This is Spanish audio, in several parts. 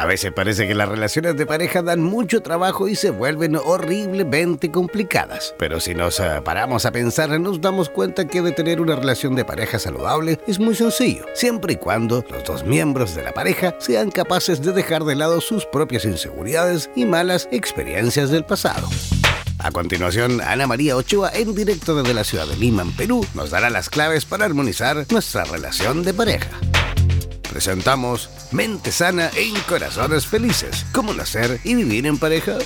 A veces parece que las relaciones de pareja dan mucho trabajo y se vuelven horriblemente complicadas. Pero si nos eh, paramos a pensar, nos damos cuenta que de tener una relación de pareja saludable es muy sencillo, siempre y cuando los dos miembros de la pareja sean capaces de dejar de lado sus propias inseguridades y malas experiencias del pasado. A continuación, Ana María Ochoa, en directo desde la ciudad de Lima, en Perú, nos dará las claves para armonizar nuestra relación de pareja presentamos Mente Sana en Corazones Felices. ¿Cómo nacer y vivir en pareja?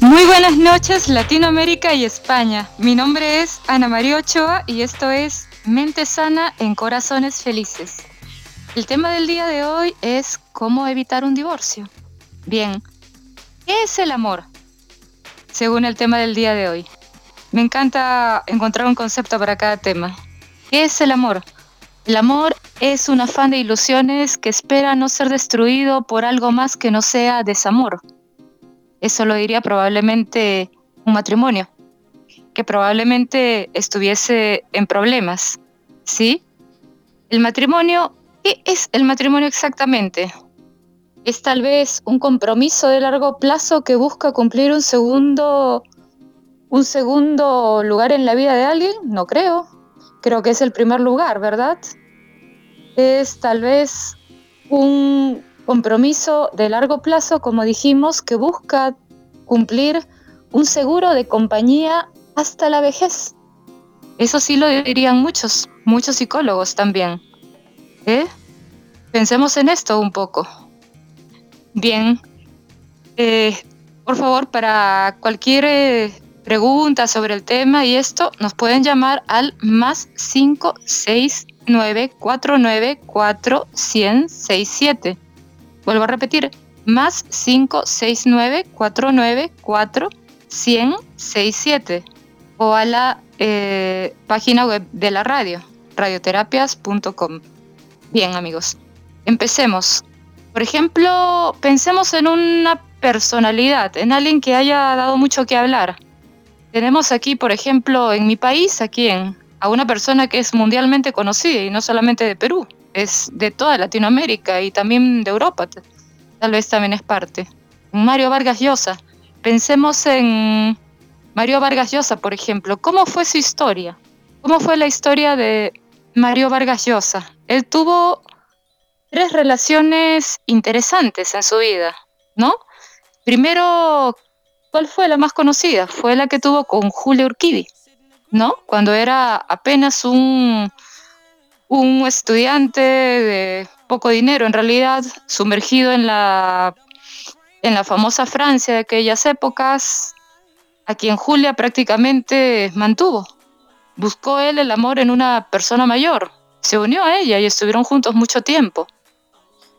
Muy buenas noches Latinoamérica y España. Mi nombre es Ana María Ochoa y esto es Mente Sana en Corazones Felices. El tema del día de hoy es cómo evitar un divorcio. Bien, ¿qué es el amor? Según el tema del día de hoy. Me encanta encontrar un concepto para cada tema. ¿Qué es el amor? El amor es un afán de ilusiones que espera no ser destruido por algo más que no sea desamor. Eso lo diría probablemente un matrimonio, que probablemente estuviese en problemas. ¿Sí? El matrimonio, ¿qué es el matrimonio exactamente? Es tal vez un compromiso de largo plazo que busca cumplir un segundo, un segundo lugar en la vida de alguien, no creo. Creo que es el primer lugar, ¿verdad? Es tal vez un compromiso de largo plazo, como dijimos, que busca cumplir un seguro de compañía hasta la vejez. Eso sí lo dirían muchos, muchos psicólogos también. ¿Eh? Pensemos en esto un poco. Bien. Eh, por favor, para cualquier eh, pregunta sobre el tema y esto, nos pueden llamar al más 569-494167. Vuelvo a repetir, más 569-494-167. O a la eh, página web de la radio, radioterapias.com. Bien, amigos, empecemos. Por ejemplo, pensemos en una personalidad, en alguien que haya dado mucho que hablar. Tenemos aquí, por ejemplo, en mi país, aquí en, a una persona que es mundialmente conocida y no solamente de Perú, es de toda Latinoamérica y también de Europa, tal vez también es parte. Mario Vargas Llosa. Pensemos en Mario Vargas Llosa, por ejemplo. ¿Cómo fue su historia? ¿Cómo fue la historia de Mario Vargas Llosa? Él tuvo tres relaciones interesantes en su vida, ¿no? Primero, ¿cuál fue la más conocida? Fue la que tuvo con Julio Urquidi, ¿no? Cuando era apenas un, un estudiante de poco dinero, en realidad, sumergido en la, en la famosa Francia de aquellas épocas, a quien Julia prácticamente mantuvo. Buscó él el amor en una persona mayor, se unió a ella y estuvieron juntos mucho tiempo.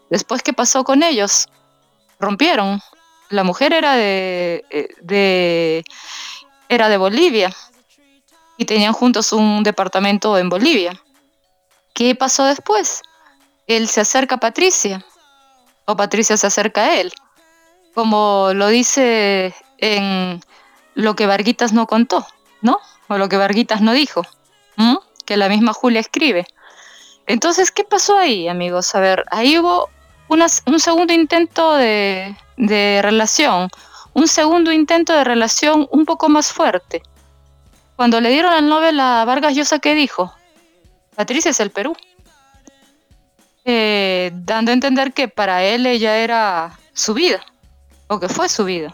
Después, ¿qué pasó con ellos? Rompieron. La mujer era de, eh, de, era de Bolivia y tenían juntos un departamento en Bolivia. ¿Qué pasó después? Él se acerca a Patricia o Patricia se acerca a él, como lo dice en lo que Varguitas no contó, ¿no? O lo que Varguitas no dijo, que la misma Julia escribe. Entonces, ¿qué pasó ahí, amigos? A ver, ahí hubo un segundo intento de, relación, un segundo intento de relación un poco más fuerte. Cuando le dieron el Nobel a Vargas Llosa, ¿qué dijo? Patricia es el Perú. Eh, dando a entender que para él ella era su vida, o que fue su vida.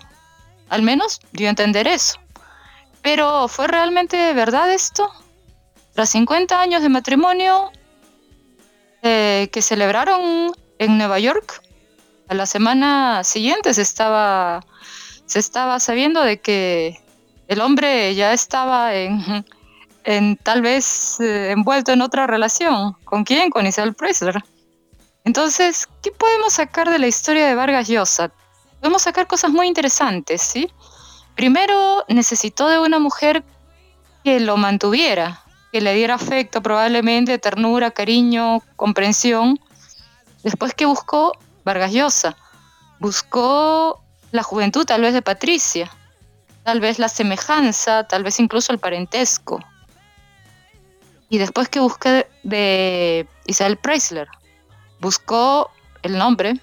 Al menos dio a entender eso. Pero ¿fue realmente verdad esto? Tras 50 años de matrimonio eh, que celebraron en Nueva York. A la semana siguiente se estaba, se estaba sabiendo de que el hombre ya estaba en, en tal vez eh, envuelto en otra relación. ¿Con quién? Con Isabel Preisler. Entonces, ¿qué podemos sacar de la historia de Vargas Llosa? Podemos sacar cosas muy interesantes, ¿sí? Primero, necesitó de una mujer que lo mantuviera, que le diera afecto, probablemente ternura, cariño, comprensión. Después, ¿qué buscó? Vargas Llosa. Buscó la juventud, tal vez de Patricia, tal vez la semejanza, tal vez incluso el parentesco. Y después que busqué de Isabel Preisler, buscó el nombre,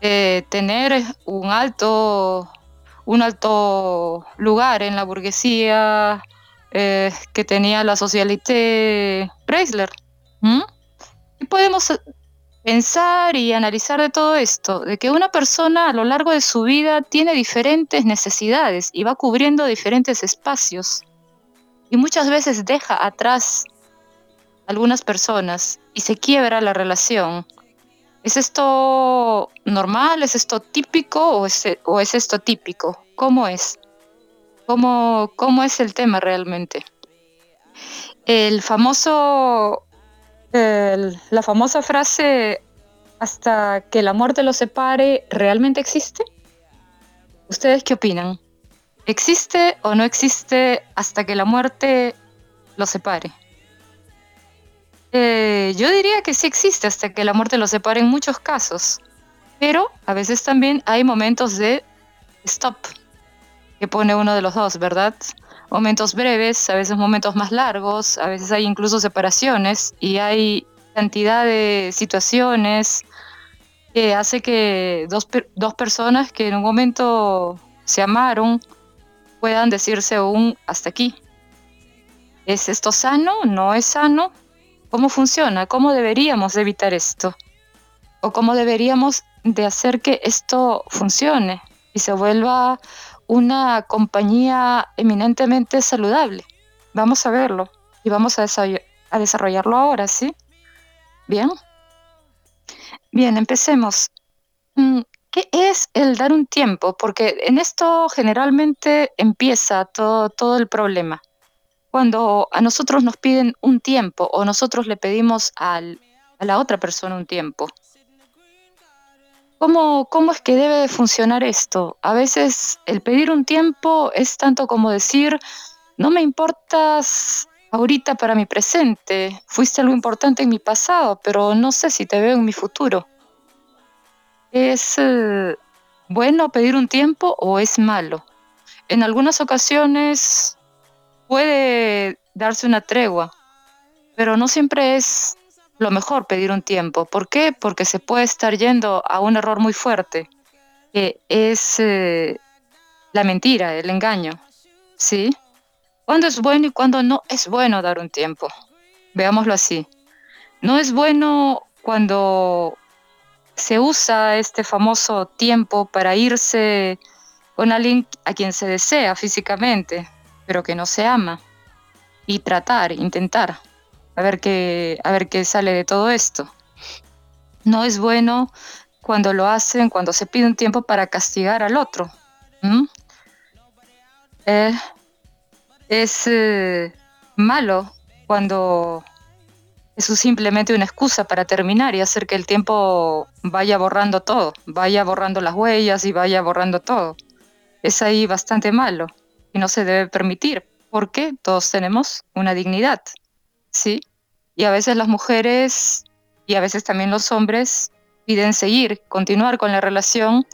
eh, tener un alto, un alto lugar en la burguesía eh, que tenía la socialité Preisler. Y podemos pensar y analizar de todo esto, de que una persona a lo largo de su vida tiene diferentes necesidades y va cubriendo diferentes espacios y muchas veces deja atrás algunas personas y se quiebra la relación. ¿Es esto normal? ¿Es esto típico o es, o es esto típico? ¿Cómo es? ¿Cómo, ¿Cómo es el tema realmente? El famoso, la famosa frase hasta que la muerte los separe, ¿realmente existe? ¿Ustedes qué opinan? ¿Existe o no existe hasta que la muerte los separe? Eh, yo diría que sí existe hasta que la muerte los separe en muchos casos, pero a veces también hay momentos de stop que pone uno de los dos, ¿verdad? Momentos breves, a veces momentos más largos, a veces hay incluso separaciones y hay cantidad de situaciones que hace que dos, dos personas que en un momento se amaron, puedan decirse aún hasta aquí. ¿Es esto sano? ¿No es sano? ¿Cómo funciona? ¿Cómo deberíamos evitar esto? ¿O cómo deberíamos de hacer que esto funcione y se vuelva una compañía eminentemente saludable? Vamos a verlo y vamos a, desarrollarlo ahora, ¿sí? Bien. Bien, empecemos. Mm, ¿Qué es el dar un tiempo? Porque en esto generalmente empieza todo el problema. Cuando a nosotros nos piden un tiempo o nosotros le pedimos a la otra persona un tiempo. ¿Cómo, ¿Cómo es que debe funcionar esto? A veces el pedir un tiempo es tanto como decir, no me importas ahorita para mi presente, fuiste algo importante en mi pasado, pero no sé si te veo en mi futuro. ¿Es eh, bueno pedir un tiempo o es malo? En algunas ocasiones puede darse una tregua, pero no siempre es lo mejor pedir un tiempo. ¿Por qué? Porque se puede estar yendo a un error muy fuerte, que es eh, la mentira, el engaño. ¿Sí? ¿Cuándo es bueno y cuándo no es bueno dar un tiempo? Veámoslo así. No es bueno cuando se usa este famoso tiempo para irse con alguien a quien se desea físicamente, pero que no se ama, y tratar, intentar, a ver qué, a ver qué sale de todo esto. No es bueno cuando lo hacen, cuando se pide un tiempo para castigar al otro. Eh, es eh, malo cuando eso es simplemente una excusa para terminar y hacer que el tiempo vaya borrando todo, vaya borrando las huellas y vaya borrando todo. Es ahí bastante malo y no se debe permitir porque todos tenemos una dignidad, ¿sí? Y a veces las mujeres y a veces también los hombres piden seguir, continuar con la relación,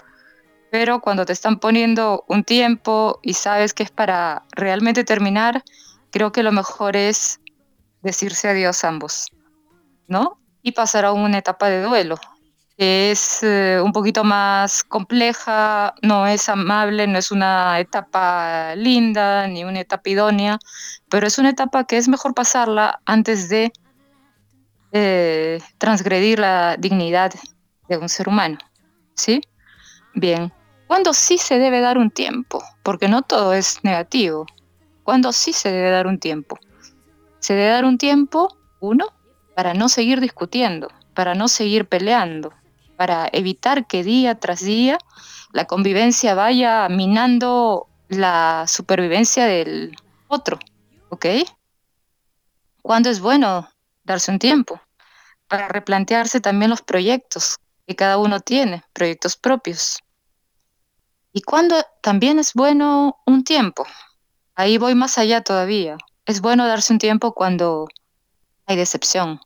pero cuando te están poniendo un tiempo y sabes que es para realmente terminar, creo que lo mejor es decirse adiós ambos, ¿no? Y pasar a una etapa de duelo, es eh, un poquito más compleja, no es amable, no es una etapa linda ni una etapa idónea, pero es una etapa que es mejor pasarla antes de eh, transgredir la dignidad de un ser humano, ¿sí? Bien, ¿cuándo sí se debe dar un tiempo? Porque no todo es negativo. ¿Cuándo sí se debe dar un tiempo? Se debe dar un tiempo, uno, para no seguir discutiendo, para no seguir peleando, para evitar que día tras día la convivencia vaya minando la supervivencia del otro, ¿ok? ¿Cuándo es bueno darse un tiempo para replantearse también los proyectos que cada uno tiene, proyectos propios? ¿Y cuándo también es bueno un tiempo? Ahí voy más allá todavía. Es bueno darse un tiempo cuando hay decepción.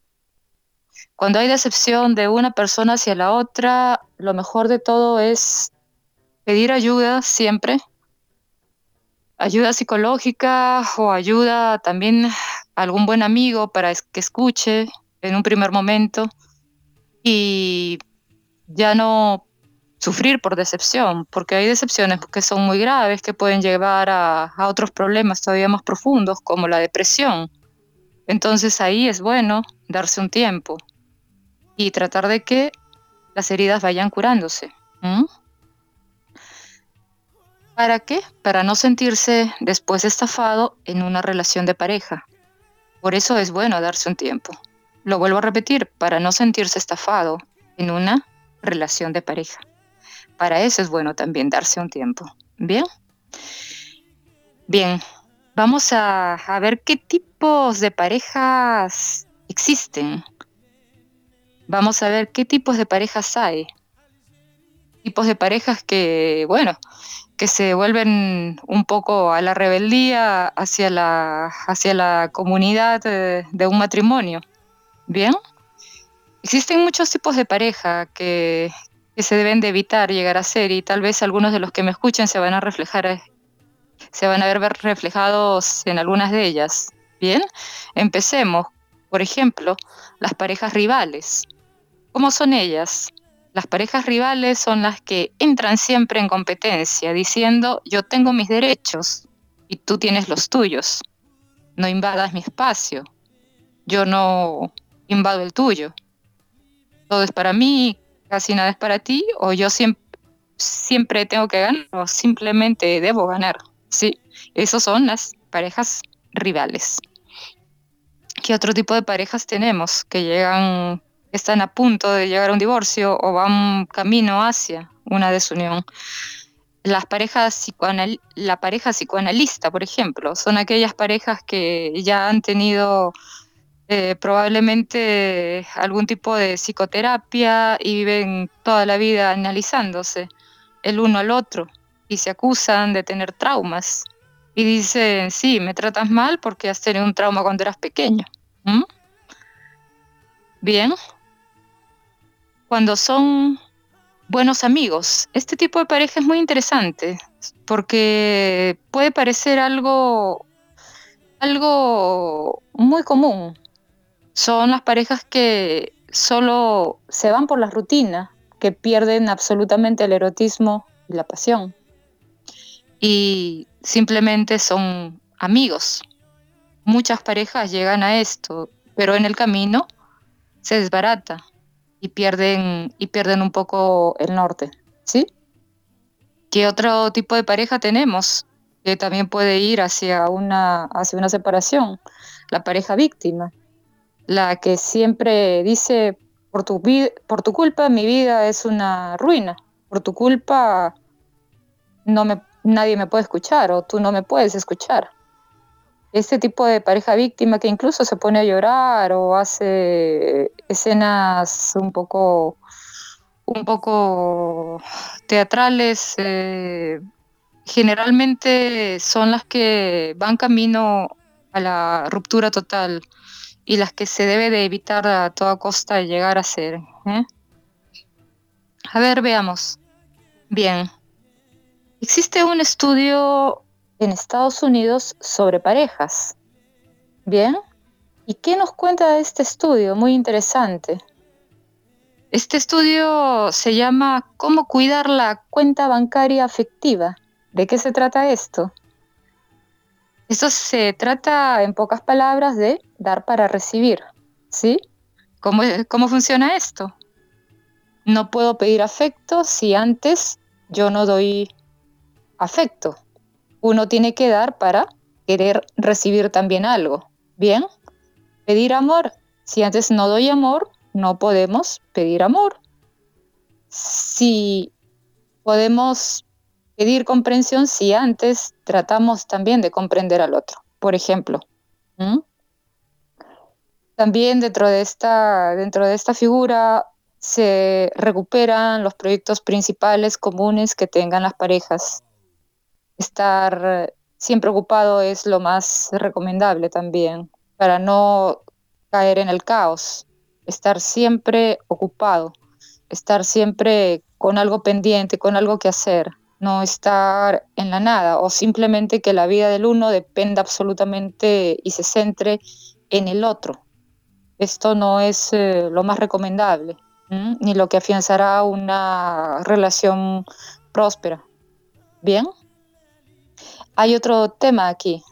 Cuando hay decepción de una persona hacia la otra, lo mejor de todo es pedir ayuda siempre. Ayuda psicológica o ayuda también a algún buen amigo para que escuche en un primer momento y ya no sufrir por decepción, porque hay decepciones que son muy graves, que pueden llevar a, a otros problemas todavía más profundos, como la depresión. Entonces ahí es bueno darse un tiempo, y tratar de que las heridas vayan curándose. ¿Para qué? Para no sentirse después estafado en una relación de pareja. Por eso es bueno darse un tiempo. Lo vuelvo a repetir, para no sentirse estafado en una relación de pareja. Para eso es bueno también darse un tiempo. ¿Bien? Bien, vamos a, a ver qué tipos de parejas existen vamos a ver qué tipos de parejas hay. Tipos de parejas que, bueno, que se vuelven un poco a la rebeldía hacia la, hacia la comunidad de, un matrimonio. ¿Bien? Existen muchos tipos de pareja que, que, se deben de evitar llegar a ser y tal vez algunos de los que me escuchen se van a reflejar, se van a ver reflejados en algunas de ellas. Bien, empecemos. Por ejemplo, las parejas rivales. ¿Cómo son ellas? Las parejas rivales son las que entran siempre en competencia, diciendo yo tengo mis derechos y tú tienes los tuyos. No invadas mi espacio. Yo no invado el tuyo. Todo es para mí, casi nada es para ti, o yo siempre, tengo que ganar, o simplemente debo ganar. Sí, esos son las parejas rivales. ¿Qué otro tipo de parejas tenemos que llegan están a punto de llegar a un divorcio o van camino hacia una desunión. Las parejas la pareja psicoanalista, por ejemplo, son aquellas parejas que ya han tenido eh, probablemente algún tipo de psicoterapia y viven toda la vida analizándose el uno al otro y se acusan de tener traumas y dicen, sí, me tratas mal porque has tenido un trauma cuando eras pequeño. Bien, cuando son buenos amigos. Este tipo de pareja es muy interesante porque puede parecer algo, algo muy común. Son las parejas que solo se van por la rutina, que pierden absolutamente el erotismo y la pasión. Y simplemente son amigos. Muchas parejas llegan a esto, pero en el camino se desbarata y pierden, y pierden un poco el norte, ¿sí? ¿Qué otro tipo de pareja tenemos que también puede ir hacia una, hacia una separación? La pareja víctima, la que siempre dice, por tu, por tu culpa mi vida es una ruina, por tu culpa no me, nadie me puede escuchar o tú no me puedes escuchar este tipo de pareja víctima que incluso se pone a llorar o hace escenas un poco un poco teatrales eh, generalmente son las que van camino a la ruptura total y las que se debe de evitar a toda costa llegar a ser. ¿eh? A ver, veamos. Bien. Existe un estudio en Estados Unidos sobre parejas. Bien, ¿y qué nos cuenta este estudio? Muy interesante. Este estudio se llama ¿Cómo cuidar la cuenta bancaria afectiva? ¿De qué se trata esto? Esto se trata, en pocas palabras, de dar para recibir. ¿Sí? ¿Cómo, cómo funciona esto? No puedo pedir afecto si antes yo no doy afecto uno tiene que dar para querer recibir también algo. Bien, pedir amor. Si antes no doy amor, no podemos pedir amor. Si podemos pedir comprensión si antes tratamos también de comprender al otro, por ejemplo. También dentro de esta, dentro de esta figura se recuperan los proyectos principales comunes que tengan las parejas. Estar siempre ocupado es lo más recomendable también, para no caer en el caos. Estar siempre ocupado, estar siempre con algo pendiente, con algo que hacer, no estar en la nada o simplemente que la vida del uno dependa absolutamente y se centre en el otro. Esto no es eh, lo más recomendable, ni lo que afianzará una relación próspera. Bien. Hay otro tema aquí,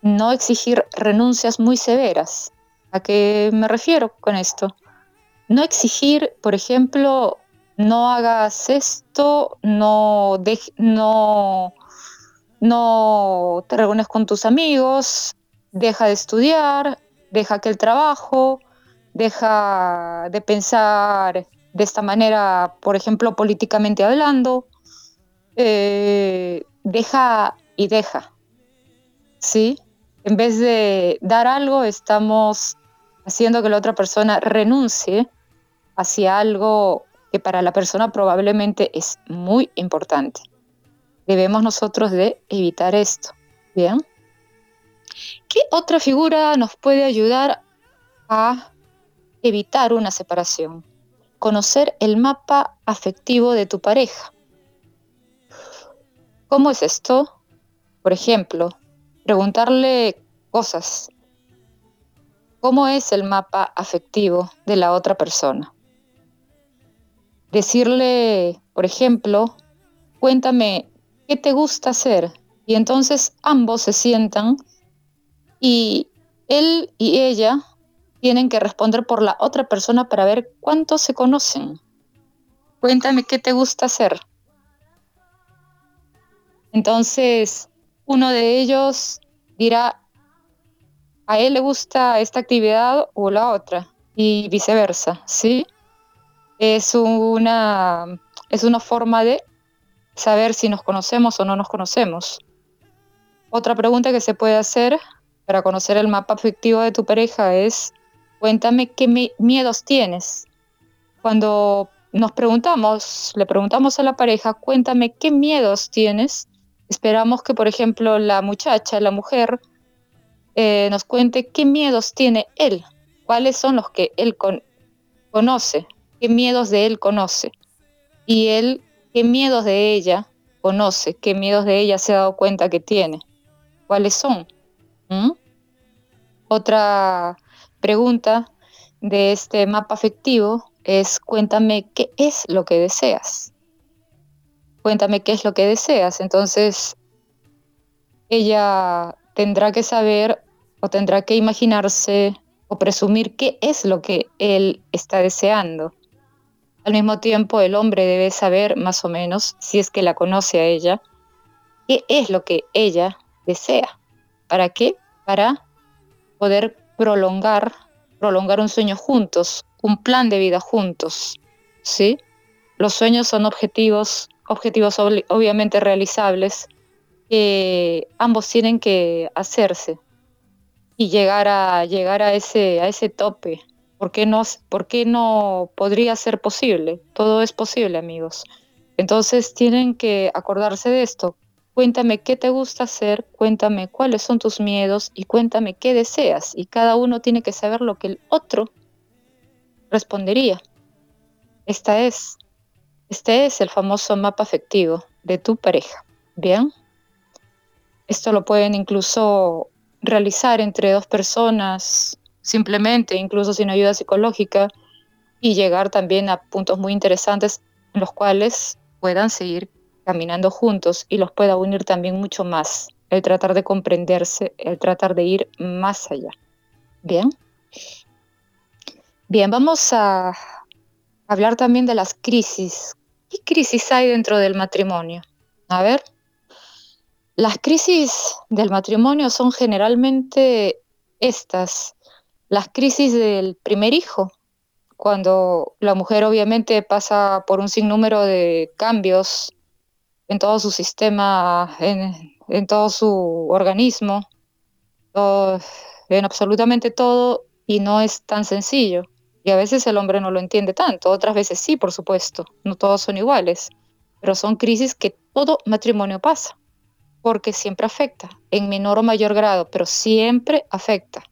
no exigir renuncias muy severas. ¿A qué me refiero con esto? No exigir, por ejemplo, no hagas esto, no, no, no te reúnes con tus amigos, deja de estudiar, deja que el trabajo, deja de pensar de esta manera, por ejemplo, políticamente hablando, eh, deja y deja, ¿sí? En vez de dar algo, estamos haciendo que la otra persona renuncie hacia algo que para la persona probablemente es muy importante. Debemos nosotros de evitar esto, ¿bien? ¿Qué otra figura nos puede ayudar a evitar una separación? Conocer el mapa afectivo de tu pareja. ¿Cómo es esto? Por ejemplo, preguntarle cosas. ¿Cómo es el mapa afectivo de la otra persona? Decirle, por ejemplo, cuéntame qué te gusta hacer. Y entonces ambos se sientan y él y ella tienen que responder por la otra persona para ver cuánto se conocen. Cuéntame qué te gusta hacer. Entonces, uno de ellos dirá, a él le gusta esta actividad o la otra, y viceversa, ¿sí? Es una, es una forma de saber si nos conocemos o no nos conocemos. Otra pregunta que se puede hacer para conocer el mapa afectivo de tu pareja es, cuéntame qué miedos tienes. Cuando nos preguntamos, le preguntamos a la pareja, cuéntame qué miedos tienes, Esperamos que, por ejemplo, la muchacha, la mujer, eh, nos cuente qué miedos tiene él, cuáles son los que él conoce, qué miedos de él conoce, y él qué miedos de ella conoce, qué miedos de ella se ha dado cuenta que tiene, cuáles son. Otra pregunta de este mapa afectivo es cuéntame qué es lo que deseas cuéntame qué es lo que deseas. Entonces, ella tendrá que saber o tendrá que imaginarse o presumir qué es lo que él está deseando. Al mismo tiempo, el hombre debe saber más o menos, si es que la conoce a ella, qué es lo que ella desea. ¿Para qué? Para poder prolongar, prolongar un sueño juntos, un plan de vida juntos. ¿Sí? Los sueños son objetivos objetivos obviamente realizables que ambos tienen que hacerse y llegar a llegar a ese a ese tope ¿Por qué, no, ¿Por qué no podría ser posible? Todo es posible, amigos. Entonces tienen que acordarse de esto. Cuéntame qué te gusta hacer, cuéntame cuáles son tus miedos y cuéntame qué deseas. Y cada uno tiene que saber lo que el otro respondería. Esta es este es el famoso mapa afectivo de tu pareja. Bien. Esto lo pueden incluso realizar entre dos personas, simplemente, incluso sin ayuda psicológica, y llegar también a puntos muy interesantes en los cuales puedan seguir caminando juntos y los pueda unir también mucho más. El tratar de comprenderse, el tratar de ir más allá. Bien. Bien, vamos a hablar también de las crisis ¿Qué crisis hay dentro del matrimonio? A ver, las crisis del matrimonio son generalmente estas, las crisis del primer hijo, cuando la mujer obviamente pasa por un sinnúmero de cambios en todo su sistema, en, todo su organismo, en absolutamente todo, y no es tan sencillo. Y a veces el hombre no lo entiende tanto, otras veces sí, por supuesto, no todos son iguales, pero son crisis que todo matrimonio pasa, porque siempre afecta, en menor o mayor grado, pero siempre afecta.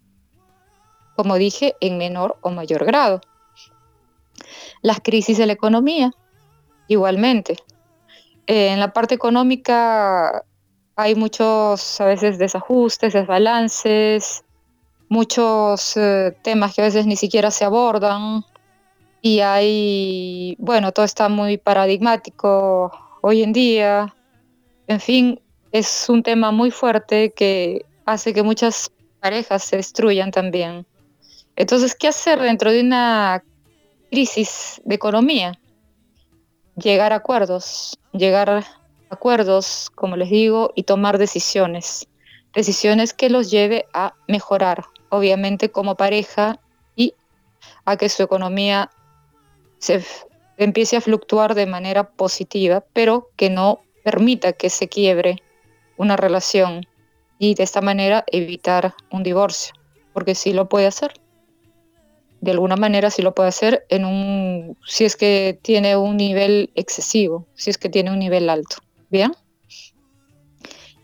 Como dije, en menor o mayor grado. Las crisis de la economía, igualmente. En la parte económica hay muchos a veces desajustes, desbalances, muchos eh, temas que a veces ni siquiera se abordan y hay, bueno, todo está muy paradigmático hoy en día. En fin, es un tema muy fuerte que hace que muchas parejas se destruyan también. Entonces, ¿qué hacer dentro de una crisis de economía? Llegar a acuerdos, llegar a acuerdos, como les digo, y tomar decisiones. Decisiones que los lleve a mejorar, obviamente como pareja y a que su economía se empiece a fluctuar de manera positiva, pero que no permita que se quiebre una relación y de esta manera evitar un divorcio, porque sí lo puede hacer. De alguna manera sí lo puede hacer en un si es que tiene un nivel excesivo, si es que tiene un nivel alto. ¿Bien?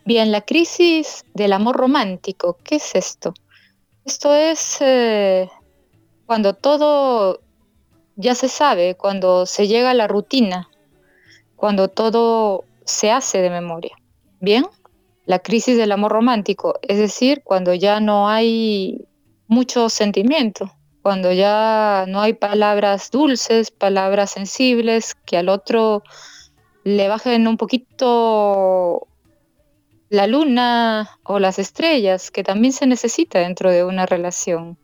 Bien, la crisis del amor romántico, ¿qué es esto? Esto es eh, cuando todo ya se sabe, cuando se llega a la rutina, cuando todo se hace de memoria. Bien, la crisis del amor romántico, es decir, cuando ya no hay mucho sentimiento, cuando ya no hay palabras dulces, palabras sensibles que al otro le bajen un poquito la luna o las estrellas, que también se necesita dentro de una relación.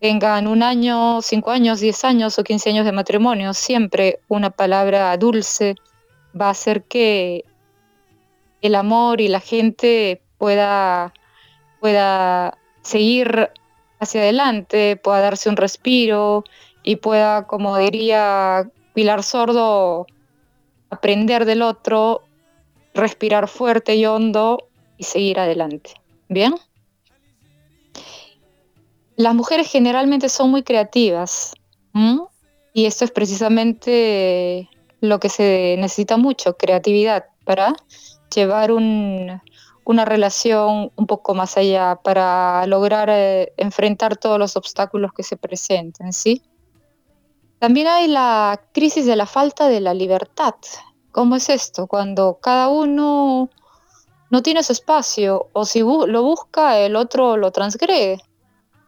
Tengan un año, cinco años, diez años o quince años de matrimonio, siempre una palabra dulce va a hacer que el amor y la gente pueda, pueda seguir hacia adelante, pueda darse un respiro y pueda, como diría Pilar Sordo, aprender del otro respirar fuerte y hondo y seguir adelante. ¿Bien? Las mujeres generalmente son muy creativas y esto es precisamente lo que se necesita mucho, creatividad, para llevar una relación un poco más allá, para lograr eh, enfrentar todos los obstáculos que se presenten, ¿sí? También hay la crisis de la falta de la libertad. ¿Cómo es esto? Cuando cada uno no tiene su espacio o si lo busca, el otro lo transgrede,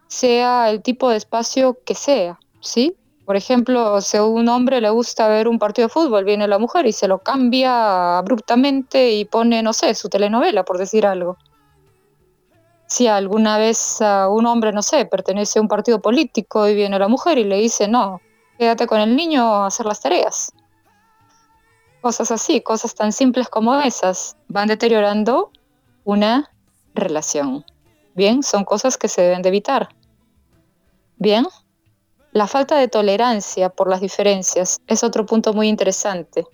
sea el tipo de espacio que sea, ¿sí? Por ejemplo, si a un hombre le gusta ver un partido de fútbol, viene la mujer y se lo cambia abruptamente y pone, no sé, su telenovela, por decir algo. Si alguna vez a un hombre, no sé, pertenece a un partido político y viene la mujer y le dice, no, quédate con el niño a hacer las tareas cosas así, cosas tan simples como esas, van deteriorando una relación. Bien, son cosas que se deben de evitar. Bien, la falta de tolerancia por las diferencias es otro punto muy interesante.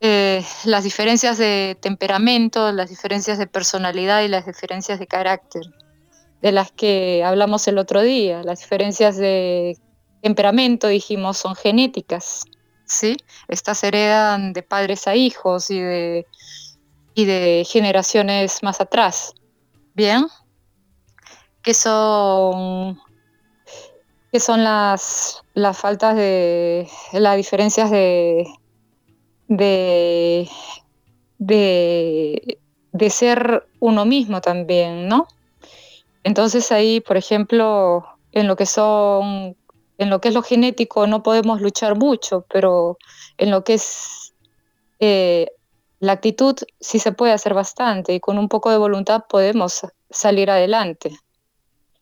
Eh, las diferencias de temperamento, las diferencias de personalidad y las diferencias de carácter, de las que hablamos el otro día. Las diferencias de temperamento, dijimos, son genéticas ¿sí? Estas heredan de padres a hijos y de, y de generaciones más atrás. Bien, que son, que son las, las faltas de, las diferencias de, de, de, de ser uno mismo también, ¿no? Entonces ahí, por ejemplo, en lo que son en lo que es lo genético no podemos luchar mucho, pero en lo que es eh, la actitud sí se puede hacer bastante y con un poco de voluntad podemos salir adelante.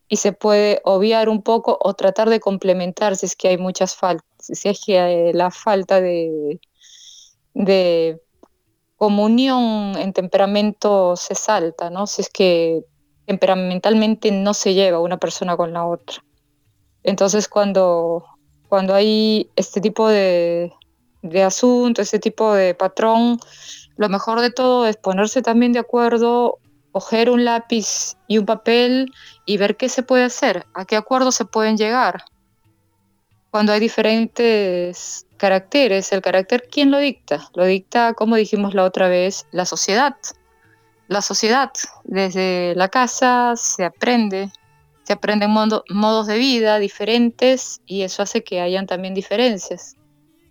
Y se puede obviar un poco o tratar de complementar si es que hay muchas faltas, si es que la falta de, de comunión en temperamento se salta, ¿no? Si es que temperamentalmente no se lleva una persona con la otra. Entonces, cuando, cuando hay este tipo de, de asunto, este tipo de patrón, lo mejor de todo es ponerse también de acuerdo coger un lápiz y un papel y ver qué se puede hacer, a qué acuerdos se pueden llegar. Cuando hay diferentes caracteres, el carácter, ¿quién lo dicta? Lo dicta, como dijimos la otra vez, la sociedad. La sociedad, desde la casa se aprende, se aprenden modos de vida diferentes y eso hace que hayan también diferencias,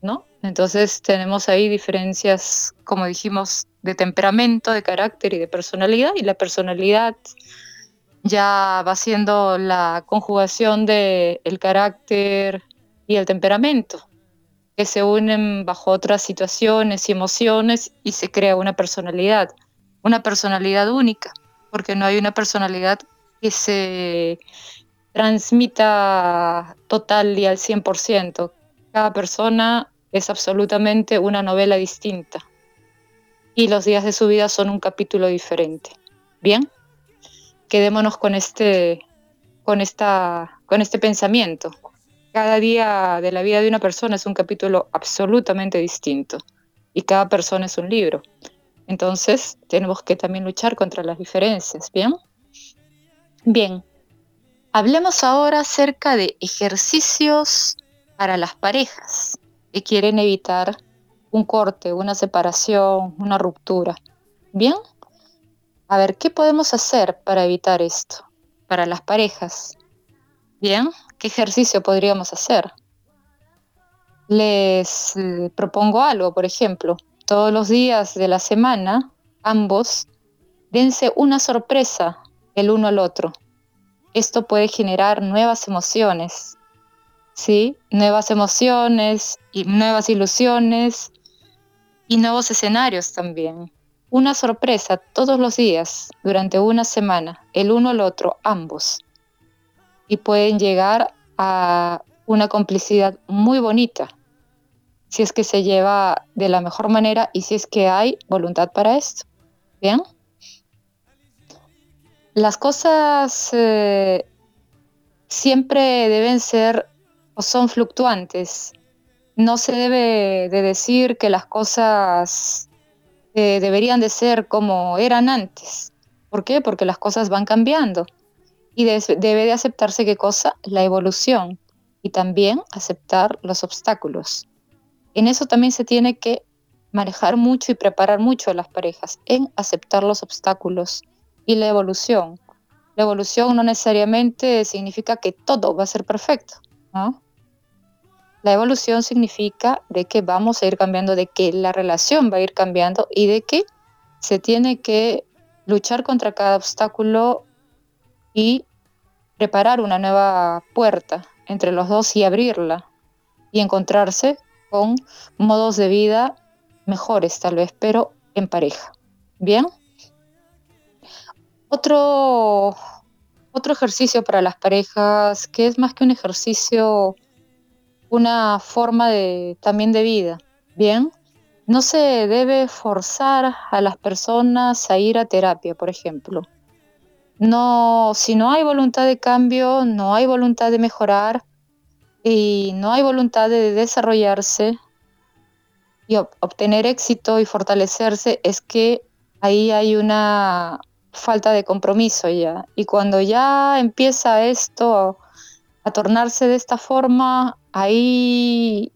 ¿no? Entonces tenemos ahí diferencias, como dijimos, de temperamento, de carácter y de personalidad y la personalidad ya va siendo la conjugación del el carácter y el temperamento que se unen bajo otras situaciones y emociones y se crea una personalidad, una personalidad única, porque no hay una personalidad que se transmita total y al 100%. Cada persona es absolutamente una novela distinta y los días de su vida son un capítulo diferente. Bien, quedémonos con este, con esta, con este pensamiento. Cada día de la vida de una persona es un capítulo absolutamente distinto y cada persona es un libro. Entonces tenemos que también luchar contra las diferencias, ¿bien? Bien, hablemos ahora acerca de ejercicios para las parejas que quieren evitar un corte, una separación, una ruptura. Bien, a ver, ¿qué podemos hacer para evitar esto? Para las parejas. Bien, ¿qué ejercicio podríamos hacer? Les eh, propongo algo, por ejemplo, todos los días de la semana, ambos dense una sorpresa el uno al otro. Esto puede generar nuevas emociones, ¿sí? Nuevas emociones y nuevas ilusiones y nuevos escenarios también. Una sorpresa todos los días durante una semana, el uno al otro, ambos. Y pueden llegar a una complicidad muy bonita, si es que se lleva de la mejor manera y si es que hay voluntad para esto. ¿Bien? Las cosas eh, siempre deben ser o son fluctuantes. No se debe de decir que las cosas eh, deberían de ser como eran antes. ¿Por qué? Porque las cosas van cambiando. Y debe de aceptarse qué cosa? La evolución. Y también aceptar los obstáculos. En eso también se tiene que manejar mucho y preparar mucho a las parejas, en aceptar los obstáculos y la evolución. La evolución no necesariamente significa que todo va a ser perfecto. La evolución significa de que vamos a ir cambiando, de que la relación va a ir cambiando y de que se tiene que luchar contra cada obstáculo y preparar una nueva puerta entre los dos y abrirla y encontrarse con modos de vida mejores tal vez, pero en pareja. ¿Bien? Otro, otro ejercicio para las parejas, que es más que un ejercicio, una forma de, también de vida. Bien, no se debe forzar a las personas a ir a terapia, por ejemplo. No, si no hay voluntad de cambio, no hay voluntad de mejorar y no hay voluntad de desarrollarse y obtener éxito y fortalecerse, es que ahí hay una, falta de compromiso ya. Y cuando ya empieza esto a tornarse de esta forma, ahí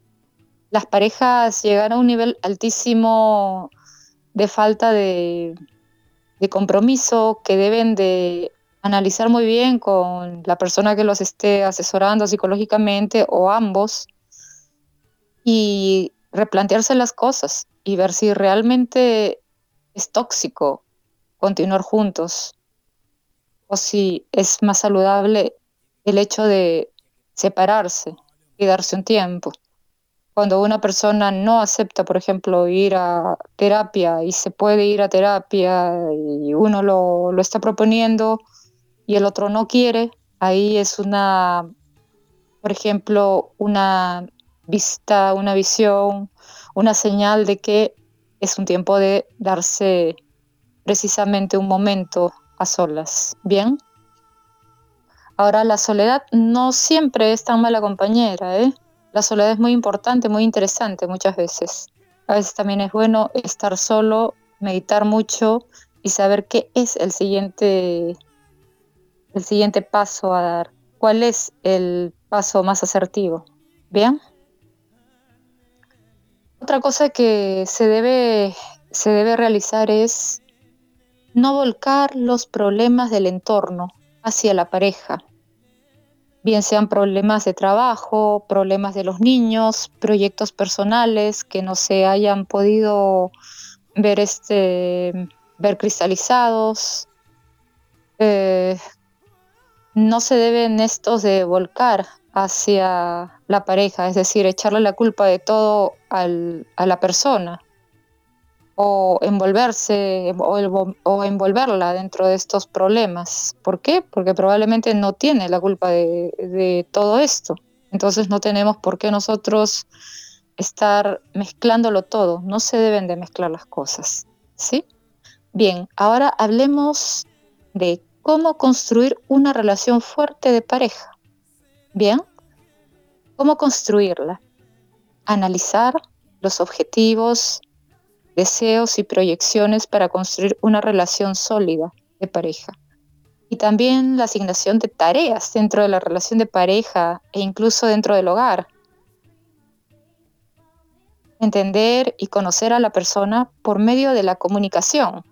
las parejas llegan a un nivel altísimo de falta de, compromiso que deben de analizar muy bien con la persona que los esté asesorando psicológicamente o ambos y replantearse las cosas y ver si realmente es tóxico continuar juntos o si es más saludable el hecho de separarse y darse un tiempo. Cuando una persona no acepta, por ejemplo, ir a terapia y se puede ir a terapia y uno lo, lo está proponiendo y el otro no quiere, ahí es una, por ejemplo, una vista, una visión, una señal de que es un tiempo de darse precisamente un momento a solas. Bien. Ahora, la soledad no siempre es tan mala compañera. ¿eh? La soledad es muy importante, muy interesante muchas veces. A veces también es bueno estar solo, meditar mucho y saber qué es el siguiente, el siguiente paso a dar, cuál es el paso más asertivo. ¿Bien? Otra cosa que se debe, se debe realizar es no volcar los problemas del entorno hacia la pareja, bien sean problemas de trabajo, problemas de los niños, proyectos personales que no se hayan podido ver, este, ver cristalizados. Eh, no se deben estos de volcar hacia la pareja, es decir, echarle la culpa de todo a la persona o envolverse o, envolverla dentro de estos problemas. ¿Por qué? Porque probablemente no tiene la culpa de, de todo esto. Entonces no tenemos por qué nosotros estar mezclándolo todo. No se deben de mezclar las cosas. ¿Sí? Bien, ahora hablemos de cómo construir una relación fuerte de pareja. Bien, ¿cómo construirla? Analizar los objetivos, deseos y proyecciones para construir una relación sólida de pareja. Y también la asignación de tareas dentro de la relación de pareja e incluso dentro del hogar. Entender y conocer a la persona por medio de la comunicación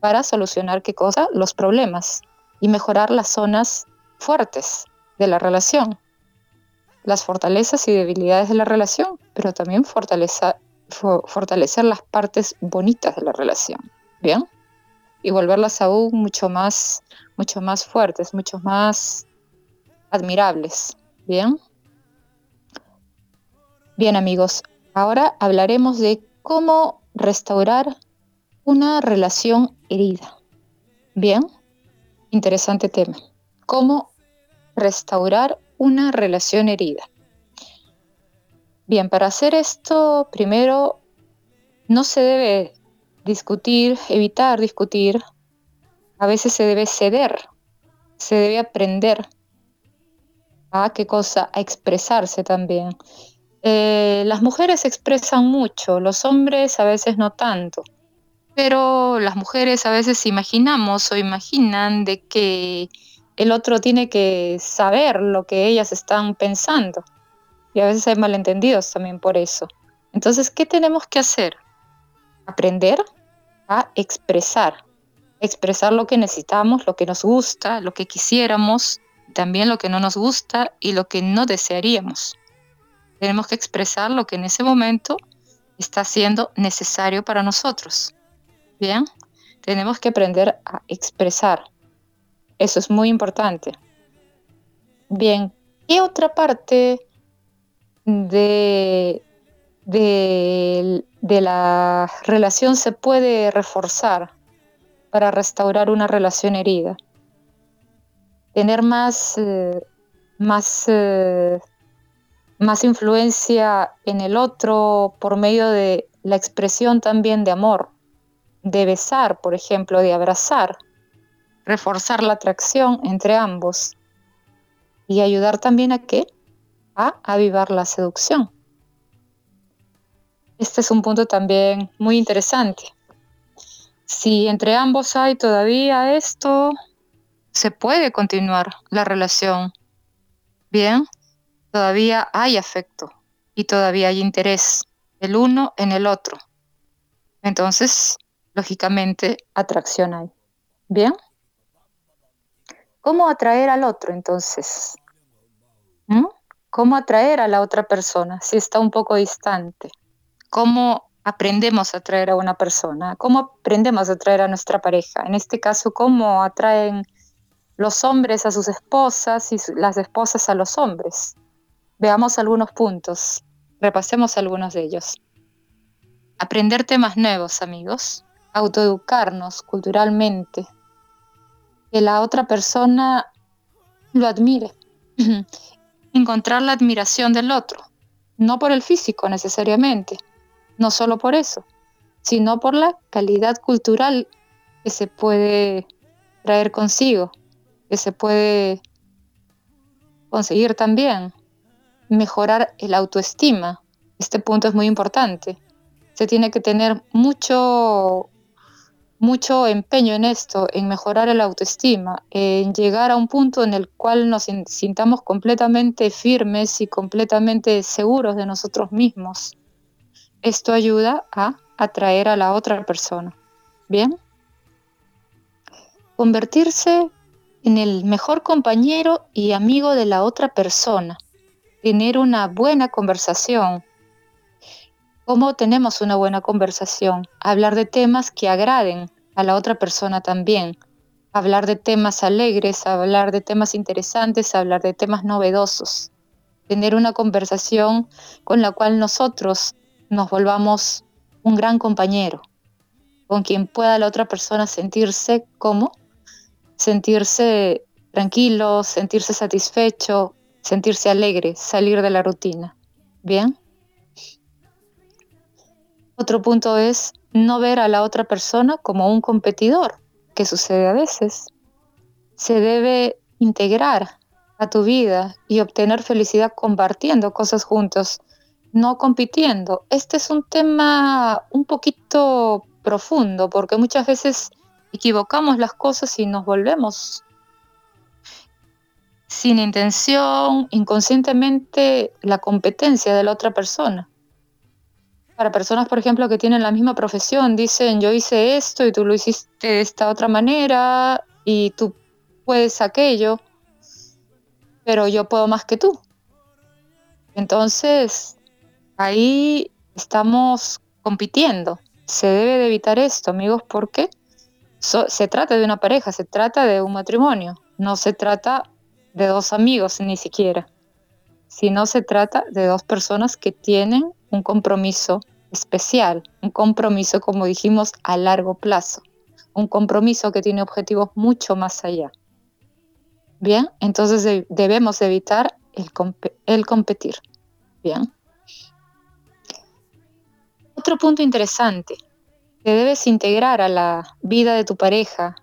para solucionar qué cosa? Los problemas y mejorar las zonas fuertes de la relación, las fortalezas y debilidades de la relación, pero también fortaleza, fortalecer las partes bonitas de la relación, ¿bien? Y volverlas aún mucho más, mucho más fuertes, mucho más admirables, ¿bien? Bien amigos, ahora hablaremos de cómo restaurar una relación herida. Bien, interesante tema. ¿Cómo restaurar una relación herida? Bien, para hacer esto, primero, no se debe discutir, evitar discutir. A veces se debe ceder, se debe aprender a qué cosa, a expresarse también. Eh, las mujeres expresan mucho, los hombres a veces no tanto, pero las mujeres a veces imaginamos o imaginan de que el otro tiene que saber lo que ellas están pensando y a veces hay malentendidos también por eso. Entonces, ¿qué tenemos que hacer? Aprender a expresar, expresar lo que necesitamos, lo que nos gusta, lo que quisiéramos, también lo que no nos gusta y lo que no desearíamos. Tenemos que expresar lo que en ese momento está siendo necesario para nosotros. Bien, tenemos que aprender a expresar. Eso es muy importante. Bien, ¿qué otra parte de, de, la relación se puede reforzar para restaurar una relación herida. Tener más, eh, más, eh, más influencia en el otro por medio de la expresión también de amor, de besar, por ejemplo, de abrazar, reforzar la atracción entre ambos y ayudar también a que a avivar la seducción. Este es un punto también muy interesante. Si entre ambos hay todavía esto, se puede continuar la relación. Bien, todavía hay afecto y todavía hay interés el uno en el otro. Entonces, lógicamente, atracción hay. Bien. ¿Cómo atraer al otro entonces? ¿Mm? Cómo atraer a la otra persona si está un poco distante, cómo aprendemos a atraer a una persona, cómo aprendemos a atraer a nuestra pareja, en este caso, cómo atraen los hombres a sus esposas y las esposas a los hombres. Veamos algunos puntos, repasemos algunos de ellos. Aprender temas nuevos, amigos, autoeducarnos culturalmente, que la otra persona lo admire encontrar la admiración del otro, no por el físico necesariamente, no solo por eso, sino por la calidad cultural que se puede traer consigo, que se puede conseguir también, mejorar el autoestima. Este punto es muy importante. Se tiene que tener mucho, mucho empeño en esto, en mejorar el autoestima, en llegar a un punto en el cual nos sintamos completamente firmes y completamente seguros de nosotros mismos. Esto ayuda a atraer a la otra persona. ¿Bien? Convertirse en el mejor compañero y amigo de la otra persona. Tener una buena conversación. ¿Cómo tenemos una buena conversación? Hablar de temas que agraden a la otra persona también. Hablar de temas alegres, hablar de temas interesantes, hablar de temas novedosos. Tener una conversación con la cual nosotros nos volvamos un gran compañero, con quien pueda la otra persona sentirse como, sentirse tranquilo, sentirse satisfecho, sentirse alegre, salir de la rutina. ¿Bien? Otro punto es no ver a la otra persona como un competidor, que sucede a veces. Se debe integrar a tu vida y obtener felicidad compartiendo cosas juntos, no compitiendo. Este es un tema un poquito profundo porque muchas veces equivocamos las cosas y nos volvemos sin intención, inconscientemente, la competencia de la otra persona. Para personas, por ejemplo, que tienen la misma profesión, dicen, yo hice esto y tú lo hiciste de esta otra manera y tú puedes aquello, pero yo puedo más que tú. Entonces, ahí estamos compitiendo. Se debe de evitar esto, amigos, porque se trata de una pareja, se trata de un matrimonio, no se trata de dos amigos ni siquiera, sino se trata de dos personas que tienen un compromiso especial, un compromiso, como dijimos, a largo plazo, un compromiso que tiene objetivos mucho más allá. Bien, entonces debemos evitar el, el competir. Bien. Otro punto interesante, que debes integrar a la vida de tu pareja,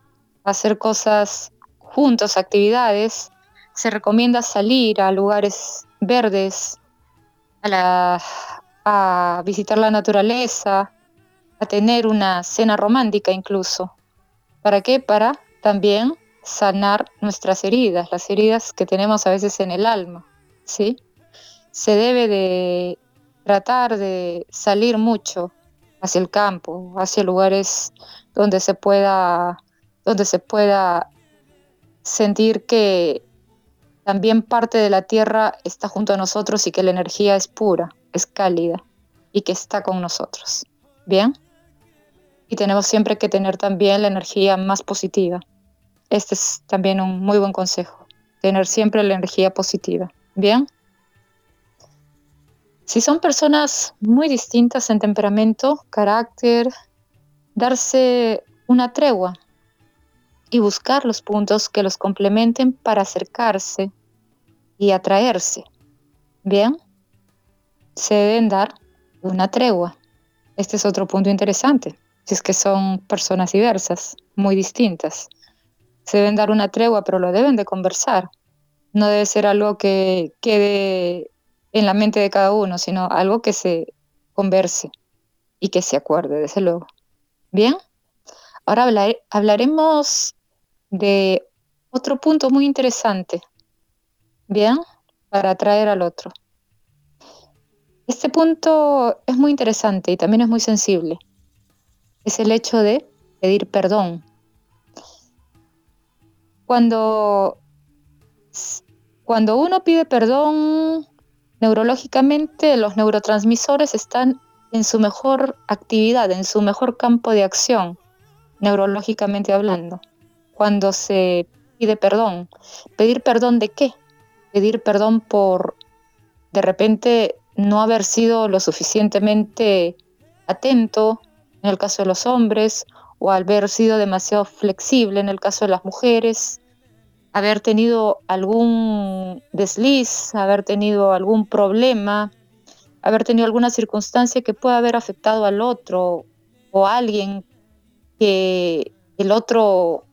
hacer cosas juntos, actividades. Se recomienda salir a lugares verdes, a, a visitar la naturaleza, a tener una cena romántica incluso. ¿Para qué? Para también sanar nuestras heridas, las heridas que tenemos a veces en el alma, ¿sí? Se debe de tratar de salir mucho hacia el campo, hacia lugares donde se pueda, donde se pueda sentir que también parte de la tierra está junto a nosotros y que la energía es pura, es cálida y que está con nosotros. ¿Bien? Y tenemos siempre que tener también la energía más positiva. Este es también un muy buen consejo, tener siempre la energía positiva. ¿Bien? Si son personas muy distintas en temperamento, carácter, darse una tregua y buscar los puntos que los complementen para acercarse y atraerse. Bien, se deben dar una tregua. Este es otro punto interesante, si es que son personas diversas, muy distintas. Se deben dar una tregua, pero lo deben de conversar. No debe ser algo que quede en la mente de cada uno, sino algo que se converse y que se acuerde, desde luego. Bien, ahora hablaremos de otro punto muy interesante, bien, para atraer al otro. Este punto es muy interesante y también es muy sensible. Es el hecho de pedir perdón. Cuando, cuando uno pide perdón, neurológicamente los neurotransmisores están en su mejor actividad, en su mejor campo de acción, neurológicamente hablando, cuando se pide perdón. ¿Pedir perdón de qué? Pedir perdón por de repente no haber sido lo suficientemente atento en el caso de los hombres o haber sido demasiado flexible en el caso de las mujeres haber tenido algún desliz, haber tenido algún problema, haber tenido alguna circunstancia que pueda haber afectado al otro o a alguien que el otro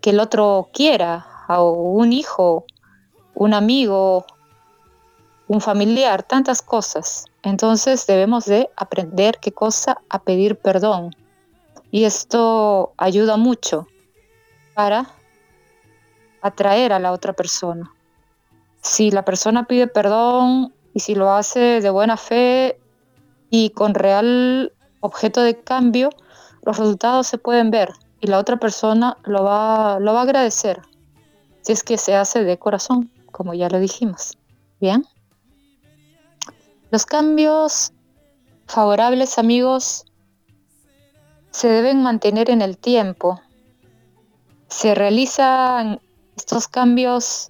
que el otro quiera, o un hijo, un amigo, un familiar, tantas cosas. Entonces debemos de aprender qué cosa a pedir perdón Y esto ayuda mucho para atraer a la otra persona. Si la persona pide perdón y si lo hace de buena fe y con real objeto de cambio, los resultados se pueden ver y la otra persona lo va, lo va a agradecer si es que se hace de corazón, como ya lo dijimos. Bien. Los cambios favorables, amigos, se deben mantener en el tiempo. Se realizan estos cambios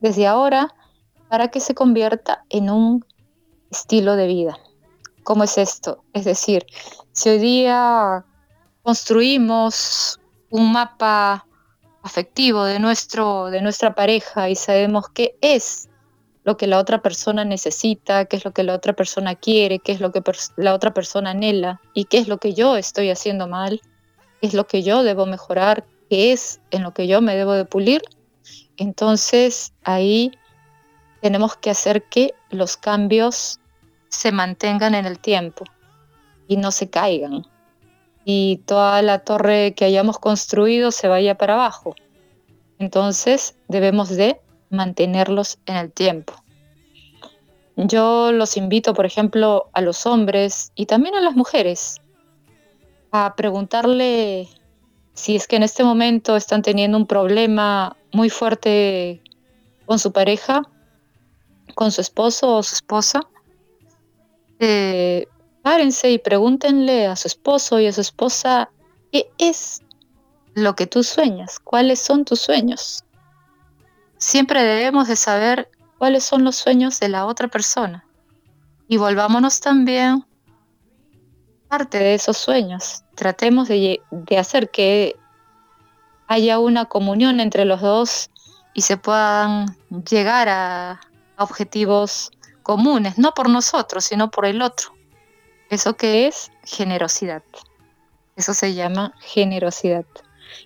desde ahora para que se convierta en un estilo de vida. ¿Cómo es esto? Es decir, si hoy día construimos un mapa afectivo de, nuestro, de nuestra pareja y sabemos qué es lo que la otra persona necesita, qué es lo que la otra persona quiere, qué es lo que la otra persona anhela y qué es lo que yo estoy haciendo mal, qué es lo que yo debo mejorar, qué es en lo que yo me debo de pulir, entonces ahí tenemos que hacer que los cambios se mantengan en el tiempo y no se caigan y toda la torre que hayamos construido se vaya para abajo. Entonces debemos de mantenerlos en el tiempo. Yo los invito, por ejemplo, a los hombres y también a las mujeres a preguntarle si es que en este momento están teniendo un problema muy fuerte con su pareja, con su esposo o su esposa, eh, párense y pregúntenle a su esposo y a su esposa qué es lo que tú sueñas, cuáles son tus sueños. Siempre debemos de saber cuáles son los sueños de la otra persona y volvámonos también parte de esos sueños tratemos de, hacer que haya una comunión entre los dos y se puedan llegar a, objetivos comunes, no por nosotros, sino por el otro. ¿Eso que es? Generosidad. Eso se llama generosidad,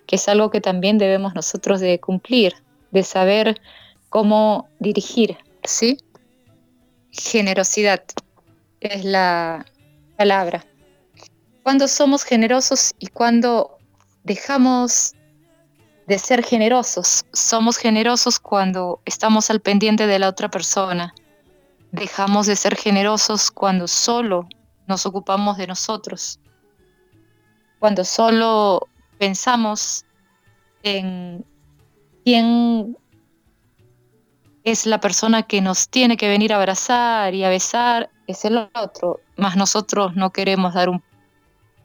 que es algo que también debemos nosotros de cumplir, de saber cómo dirigir, ¿sí? Generosidad es la palabra cuando somos generosos y cuando dejamos de ser generosos. Somos generosos cuando estamos al pendiente de la otra persona. Dejamos de ser generosos cuando solo nos ocupamos de nosotros. Cuando solo pensamos en quién es la persona que nos tiene que venir a abrazar y a besar, es el otro, más nosotros no queremos dar un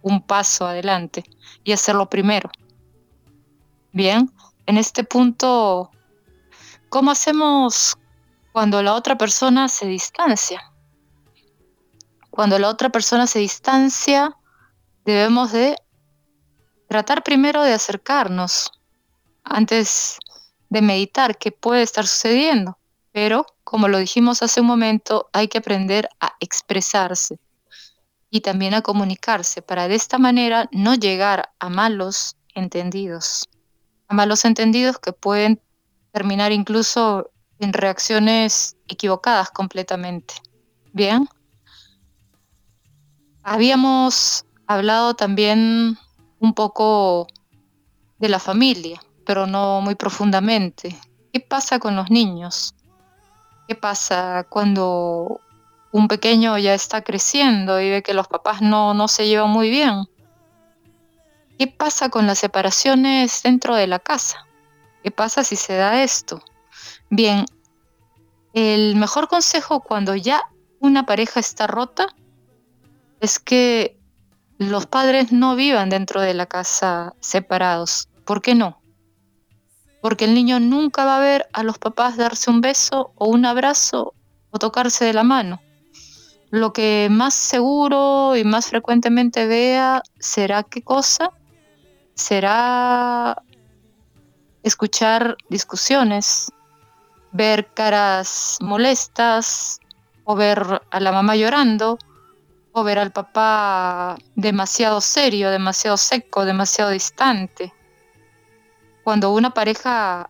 un paso adelante y hacerlo primero. Bien, en este punto, ¿cómo hacemos cuando la otra persona se distancia? Cuando la otra persona se distancia, debemos de tratar primero de acercarnos antes de meditar qué puede estar sucediendo. Pero, como lo dijimos hace un momento, hay que aprender a expresarse y también a comunicarse para de esta manera no llegar a malos entendidos, a malos entendidos que pueden terminar incluso en reacciones equivocadas completamente. Bien, habíamos hablado también un poco de la familia, pero no muy profundamente. ¿Qué pasa con los niños? ¿Qué pasa cuando un pequeño ya está creciendo y ve que los papás no, no se llevan muy bien. ¿Qué pasa con las separaciones dentro de la casa? ¿Qué pasa si se da esto? Bien, el mejor consejo cuando ya una pareja está rota es que los padres no vivan dentro de la casa separados. ¿Por qué no? Porque el niño nunca va a ver a los papás darse un beso o un abrazo o tocarse de la mano lo que más seguro y más frecuentemente vea será qué cosa? Será escuchar discusiones, ver caras molestas, o ver a la mamá llorando, ver al papá demasiado serio, demasiado seco, demasiado distante. Cuando una pareja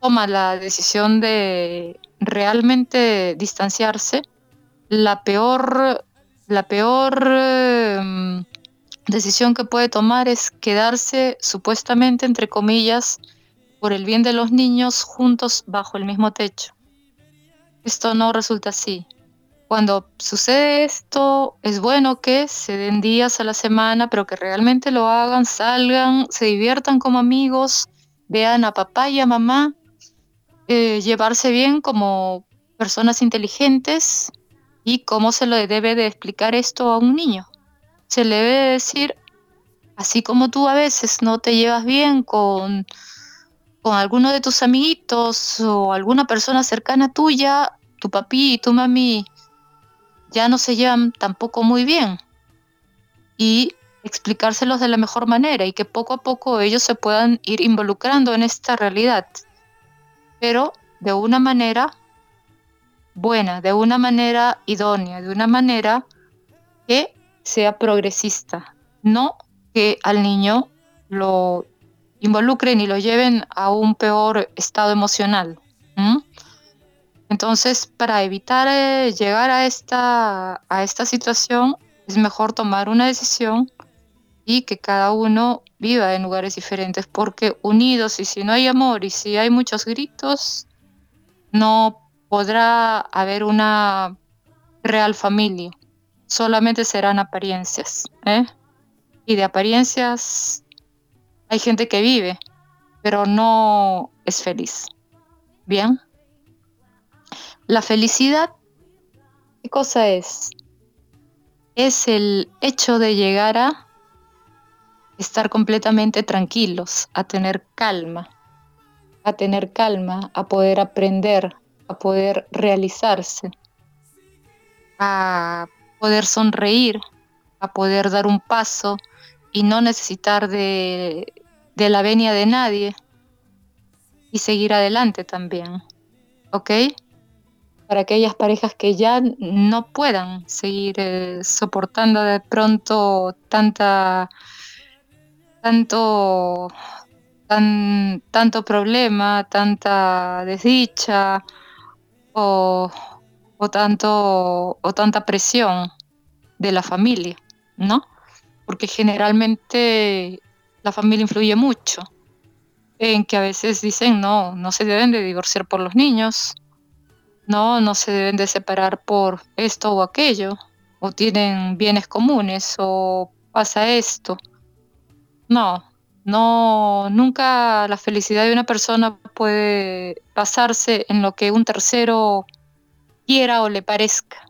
toma la decisión de realmente distanciarse, la peor, la peor em, decisión que puede tomar es quedarse supuestamente, entre comillas, por el bien de los niños juntos bajo el mismo techo. Esto no resulta así. Cuando sucede esto, es bueno que se den días a la semana, pero que realmente lo hagan, salgan, se diviertan como amigos, vean a papá y a mamá, eh, llevarse bien como personas inteligentes y cómo se le debe de explicar esto a un niño. Se le debe decir, así como tú a veces no te llevas bien con con alguno de tus amiguitos o alguna persona cercana tuya, tu papi y tu mami ya no se llevan tampoco muy bien. Y explicárselos de la mejor manera y que poco a poco ellos se puedan ir involucrando en esta realidad. Pero de una manera buena, de una manera idónea, de una manera que sea progresista, no que al niño lo involucren y lo lleven a un peor estado emocional. Entonces, para evitar eh, llegar a esta, a esta situación, es mejor tomar una decisión y que cada uno viva en lugares diferentes, porque unidos y si no hay amor y si hay muchos gritos, no podrá haber una real familia, solamente serán apariencias. ¿eh? Y de apariencias hay gente que vive, pero no es feliz. Bien. La felicidad, ¿qué cosa es? Es el hecho de llegar a estar completamente tranquilos, a tener calma, a tener calma, a poder aprender, a poder realizarse, a poder sonreír, a poder dar un paso y no necesitar de, la venia de nadie y seguir adelante también. ¿Ok? Para aquellas parejas que ya no puedan seguir eh, soportando de pronto tanta tanto tan, tanto problema, tanta desdicha o, o tanto o tanta presión de la familia, ¿no? porque generalmente la familia influye mucho en que a veces dicen no, no se deben de divorciar por los niños, no, no se deben de separar por esto o aquello, o tienen bienes comunes, o pasa esto. No, no, nunca la felicidad de una persona puede basarse en lo que un tercero quiera o le parezca.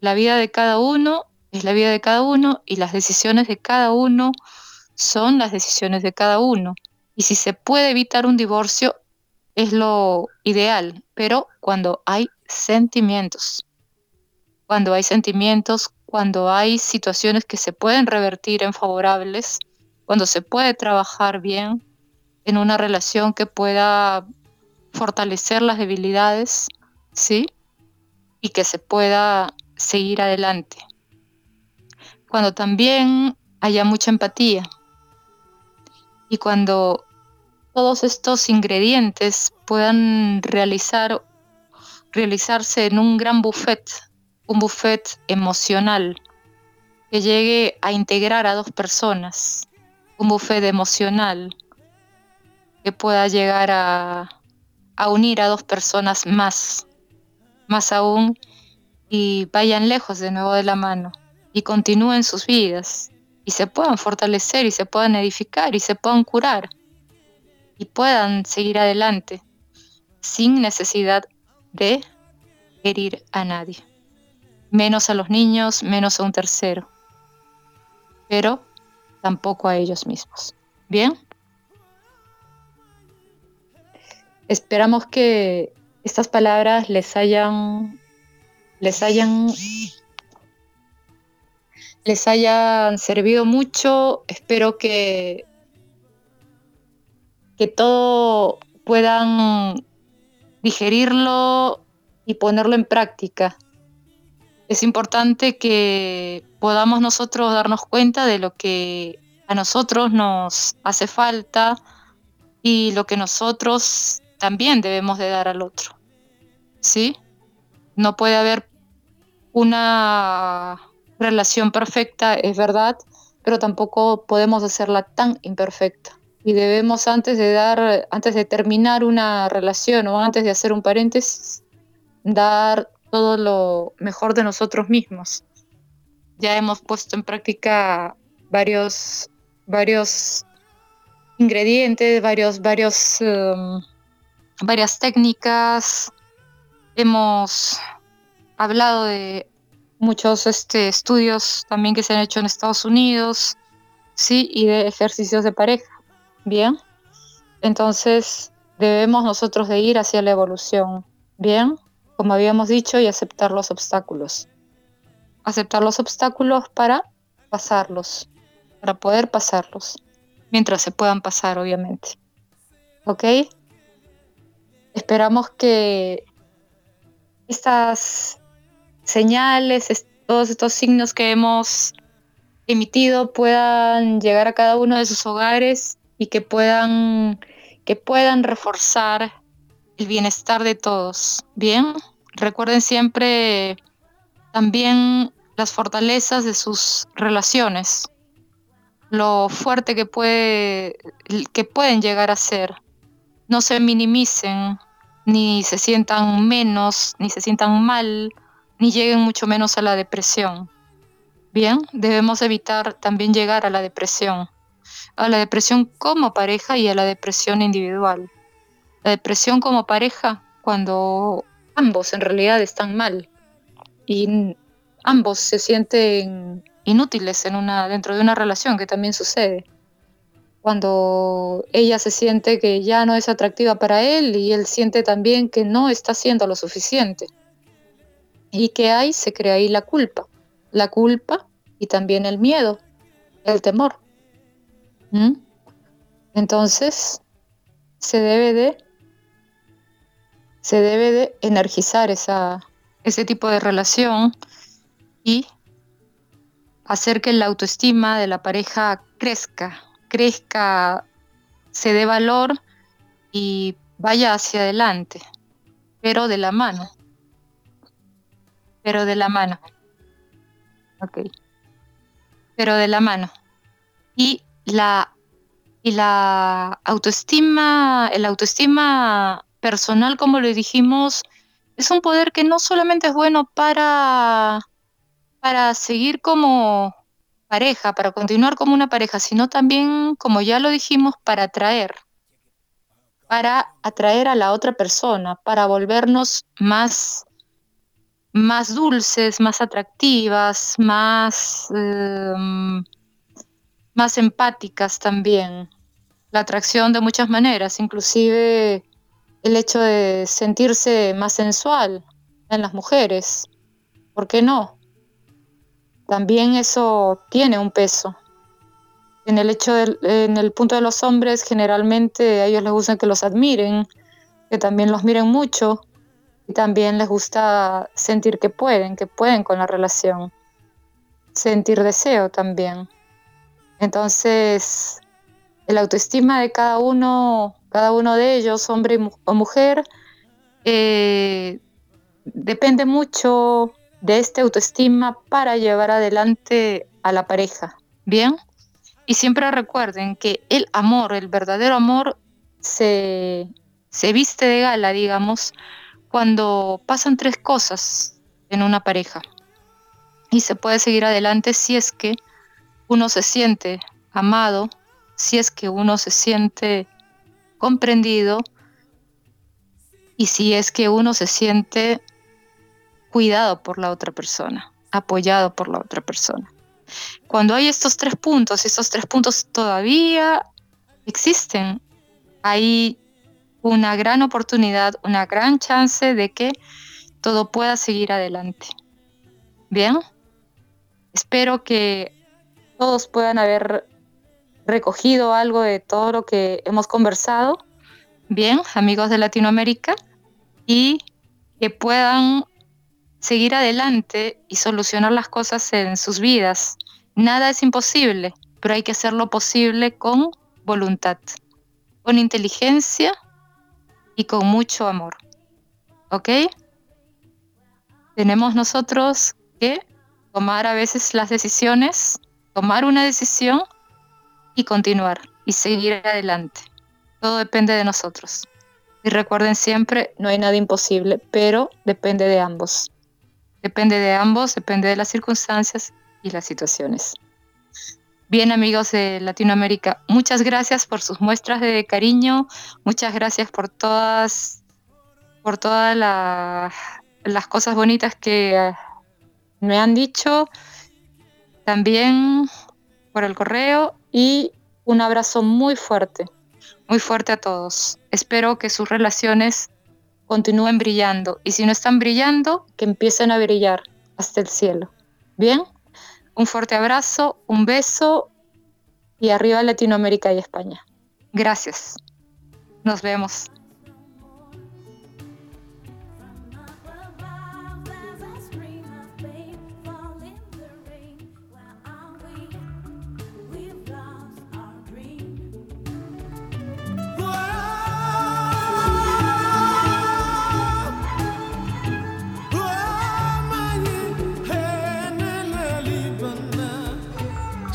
La vida de cada uno es la vida de cada uno y las decisiones de cada uno son las decisiones de cada uno. Y si se puede evitar un divorcio, es lo ideal, pero cuando hay sentimientos, cuando hay sentimientos, cuando hay situaciones que se pueden revertir en favorables, cuando se puede trabajar bien en una relación que pueda fortalecer las debilidades, ¿sí? Y que se pueda seguir adelante. Cuando también haya mucha empatía. Y cuando todos estos ingredientes puedan realizar, realizarse en un gran buffet, un buffet emocional que llegue a integrar a dos personas, un buffet emocional que pueda llegar a, a unir a dos personas más, más aún, y vayan lejos de nuevo de la mano y continúen sus vidas y se puedan fortalecer y se puedan edificar y se puedan curar y puedan seguir adelante sin necesidad de herir a nadie, menos a los niños, menos a un tercero, pero tampoco a ellos mismos. Bien. Esperamos que estas palabras les hayan les hayan les hayan servido mucho. Espero que, que todo puedan digerirlo y ponerlo en práctica. Es importante que podamos nosotros darnos cuenta de lo que a nosotros nos hace falta y lo que nosotros también debemos de dar al otro. ¿Sí? No puede haber una relación perfecta, es verdad, pero tampoco podemos hacerla tan imperfecta. Y debemos antes de dar, antes de terminar una relación o antes de hacer un paréntesis, dar todo lo mejor de nosotros mismos. Ya hemos puesto en práctica varios, varios ingredientes, varios, varios, em, varias técnicas. Hemos hablado de muchos este, estudios también que se han hecho en Estados Unidos, sí, y de ejercicios de pareja. Bien, entonces debemos nosotros de ir hacia la evolución. Bien, como habíamos dicho, y aceptar los obstáculos. Aceptar los obstáculos para pasarlos, para poder pasarlos, mientras se puedan pasar, obviamente. ¿Ok? Esperamos que estas señales, todos estos signos que hemos emitido puedan llegar a cada uno de sus hogares y que puedan, que puedan reforzar el bienestar de todos. Bien, recuerden siempre también las fortalezas de sus relaciones, lo fuerte que, puede, que pueden llegar a ser. No se minimicen, ni se sientan menos, ni se sientan mal, ni lleguen mucho menos a la depresión. Bien, debemos evitar también llegar a la depresión, a la depresión como pareja y a la depresión individual. La depresión como pareja cuando ambos en realidad están mal y ambos se sienten inútiles en una, dentro de una relación, que también sucede. Cuando ella se siente que ya no es atractiva para él y él siente también que no está haciendo lo suficiente. ¿Y que hay? Se crea ahí la culpa. La culpa y también el miedo, el temor. Entonces, se debe de se debe de energizar esa, ese tipo de relación y hacer que la autoestima de la pareja crezca, crezca, se dé valor y vaya hacia adelante, pero de la mano pero de la mano. Ok. Pero de la mano. Y la, y la autoestima, el autoestima personal, como le dijimos, es un poder que no solamente es bueno para, para seguir como pareja, para continuar como una pareja, sino también, como ya lo dijimos, para atraer, para atraer a la otra persona, para volvernos más más dulces, más atractivas, más, em, más empáticas también. La atracción de muchas maneras, inclusive el hecho de sentirse más sensual en las mujeres. ¿Por qué no? También eso tiene un peso. En el hecho en el punto de los hombres, generalmente a ellos les gusta que los admiren, que también los miren mucho, y también les gusta sentir que pueden, que pueden con la relación. Sentir deseo también. Entonces, el autoestima de cada uno, cada uno de ellos, hombre o mujer, eh, depende mucho de este autoestima para llevar adelante a la pareja. Bien. Y siempre recuerden que el amor, el verdadero amor, se, se viste de gala, digamos, cuando pasan tres cosas en una pareja y se puede seguir adelante si es que uno se siente amado, si es que uno se siente comprendido y si es que uno se siente cuidado por la otra persona, apoyado por la otra persona. Cuando hay estos tres puntos, estos tres puntos todavía existen, hay una gran oportunidad, una gran chance de que todo pueda seguir adelante. Bien, espero que todos puedan haber recogido algo de todo lo que hemos conversado. Bien, amigos de Latinoamérica, y que puedan seguir adelante y solucionar las cosas en sus vidas. Nada es imposible, pero hay que hacerlo posible con voluntad, con inteligencia y con mucho amor. ¿Ok? Tenemos nosotros que tomar a veces las decisiones, tomar una decisión y continuar y seguir adelante. Todo depende de nosotros. Y recuerden siempre, no hay nada imposible, pero depende de ambos. Depende de ambos, depende de las circunstancias y las situaciones. Bien amigos de Latinoamérica, muchas gracias por sus muestras de cariño, muchas gracias por todas, por todas las cosas bonitas que eh, me han dicho, también por el correo y un abrazo muy fuerte, muy fuerte a todos. Espero que sus relaciones continúen brillando y si no están brillando, que empiecen a brillar hasta el cielo. Bien. Un fuerte abrazo, un beso y arriba Latinoamérica y España. Gracias. Nos vemos.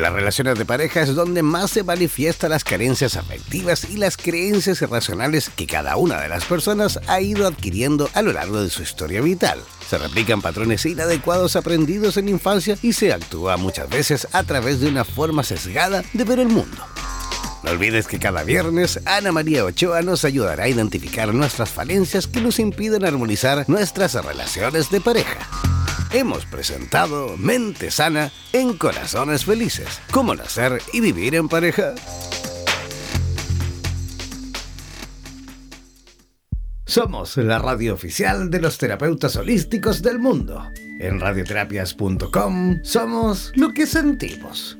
Las relaciones de pareja es donde más se manifiestan las carencias afectivas y las creencias irracionales que cada una de las personas ha ido adquiriendo a lo largo de su historia vital. Se replican patrones inadecuados aprendidos en infancia y se actúa muchas veces a través de una forma sesgada de ver el mundo. No olvides que cada viernes Ana María Ochoa nos ayudará a identificar nuestras falencias que nos impiden armonizar nuestras relaciones de pareja hemos presentado Mente Sana en Corazones Felices. Cómo nacer y vivir en pareja. Somos la radio oficial de los terapeutas holísticos del mundo. En radioterapias.com somos lo que sentimos.